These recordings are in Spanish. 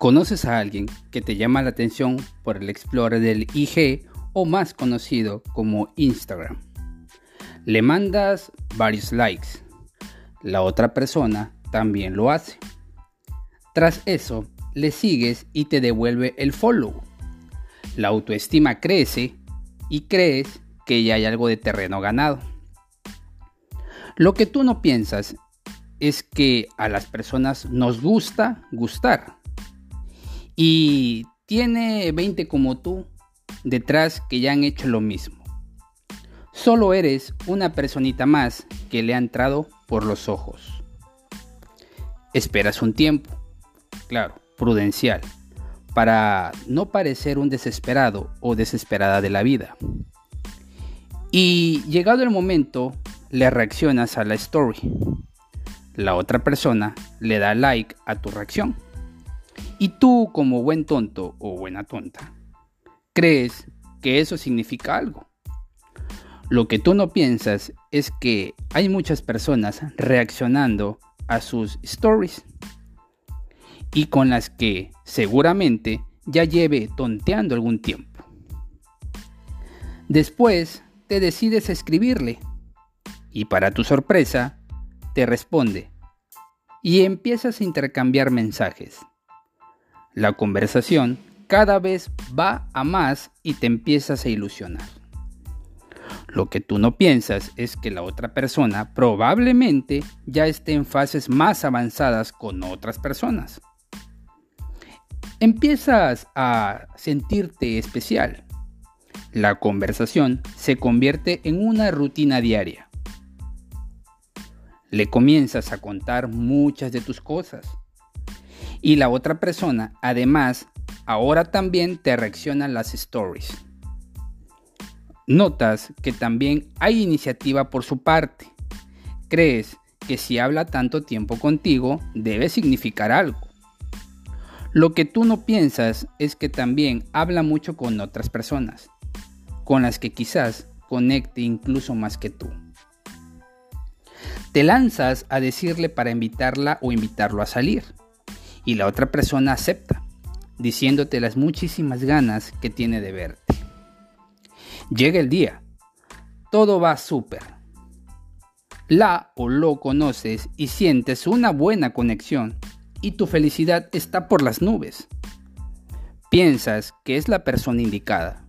¿Conoces a alguien que te llama la atención por el Explorer del IG o más conocido como Instagram? Le mandas varios likes. La otra persona también lo hace. Tras eso, le sigues y te devuelve el follow. La autoestima crece y crees que ya hay algo de terreno ganado. Lo que tú no piensas es que a las personas nos gusta gustar. Y tiene 20 como tú detrás que ya han hecho lo mismo. Solo eres una personita más que le ha entrado por los ojos. Esperas un tiempo, claro, prudencial, para no parecer un desesperado o desesperada de la vida. Y llegado el momento, le reaccionas a la story. La otra persona le da like a tu reacción. Y tú, como buen tonto o buena tonta, crees que eso significa algo. Lo que tú no piensas es que hay muchas personas reaccionando a sus stories y con las que seguramente ya lleve tonteando algún tiempo. Después te decides escribirle y para tu sorpresa te responde y empiezas a intercambiar mensajes. La conversación cada vez va a más y te empiezas a ilusionar. Lo que tú no piensas es que la otra persona probablemente ya esté en fases más avanzadas con otras personas. Empiezas a sentirte especial. La conversación se convierte en una rutina diaria. Le comienzas a contar muchas de tus cosas. Y la otra persona, además, ahora también te reacciona las stories. Notas que también hay iniciativa por su parte. Crees que si habla tanto tiempo contigo debe significar algo. Lo que tú no piensas es que también habla mucho con otras personas, con las que quizás conecte incluso más que tú. Te lanzas a decirle para invitarla o invitarlo a salir, y la otra persona acepta, diciéndote las muchísimas ganas que tiene de verte. Llega el día. Todo va súper. La o lo conoces y sientes una buena conexión y tu felicidad está por las nubes. Piensas que es la persona indicada.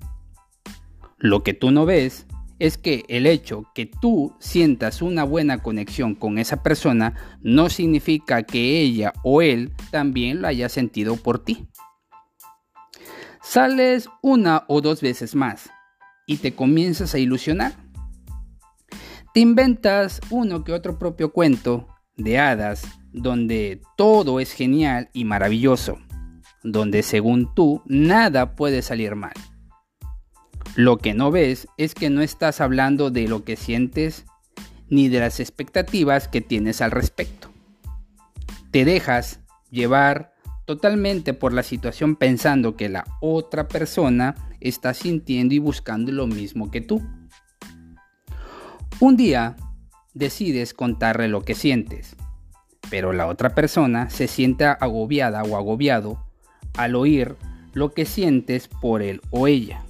Lo que tú no ves es que el hecho que tú sientas una buena conexión con esa persona no significa que ella o él también lo haya sentido por ti. Sales una o dos veces más y te comienzas a ilusionar. Te inventas uno que otro propio cuento de hadas donde todo es genial y maravilloso, donde según tú nada puede salir mal. Lo que no ves es que no estás hablando de lo que sientes ni de las expectativas que tienes al respecto. Te dejas llevar totalmente por la situación pensando que la otra persona está sintiendo y buscando lo mismo que tú. Un día decides contarle lo que sientes, pero la otra persona se siente agobiada o agobiado al oír lo que sientes por él o ella.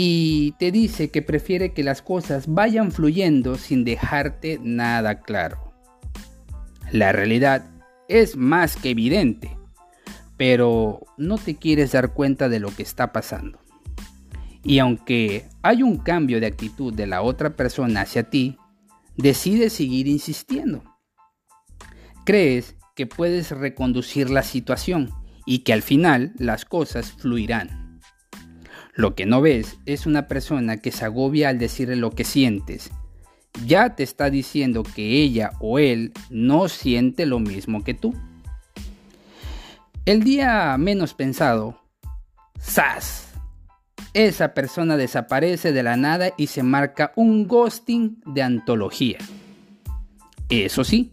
Y te dice que prefiere que las cosas vayan fluyendo sin dejarte nada claro. La realidad es más que evidente pero no te quieres dar cuenta de lo que está pasando. Y aunque hay un cambio de actitud de la otra persona hacia ti, decides seguir insistiendo. Crees que puedes reconducir la situación y que al final las cosas fluirán. Lo que no ves es una persona que se agobia al decirle lo que sientes. Ya te está diciendo que ella o él no siente lo mismo que tú. El día menos pensado, ¡zas! Esa persona desaparece de la nada y se marca un ghosting de antología. Eso sí,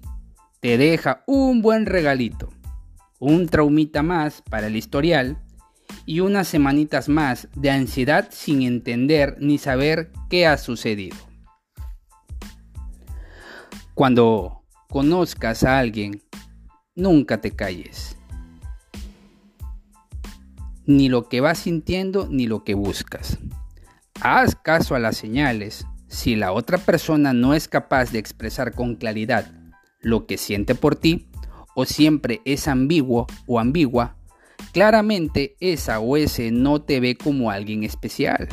te deja un buen regalito, un traumita más para el historial y unas semanitas más de ansiedad sin entender ni saber qué ha sucedido. Cuando conozcas a alguien, nunca te calles ni lo que vas sintiendo ni lo que buscas. Haz caso a las señales. Si la otra persona no es capaz de expresar con claridad lo que siente por ti, o siempre es ambiguo o ambigua, claramente esa o ese no te ve como alguien especial.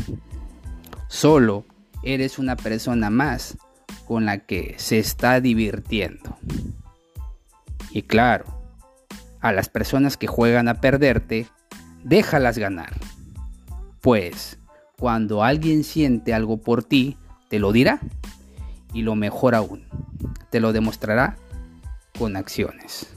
Solo eres una persona más con la que se está divirtiendo. Y claro, a las personas que juegan a perderte, déjalas ganar. Pues cuando alguien siente algo por ti, te lo dirá. Y lo mejor aún, te lo demostrará con acciones.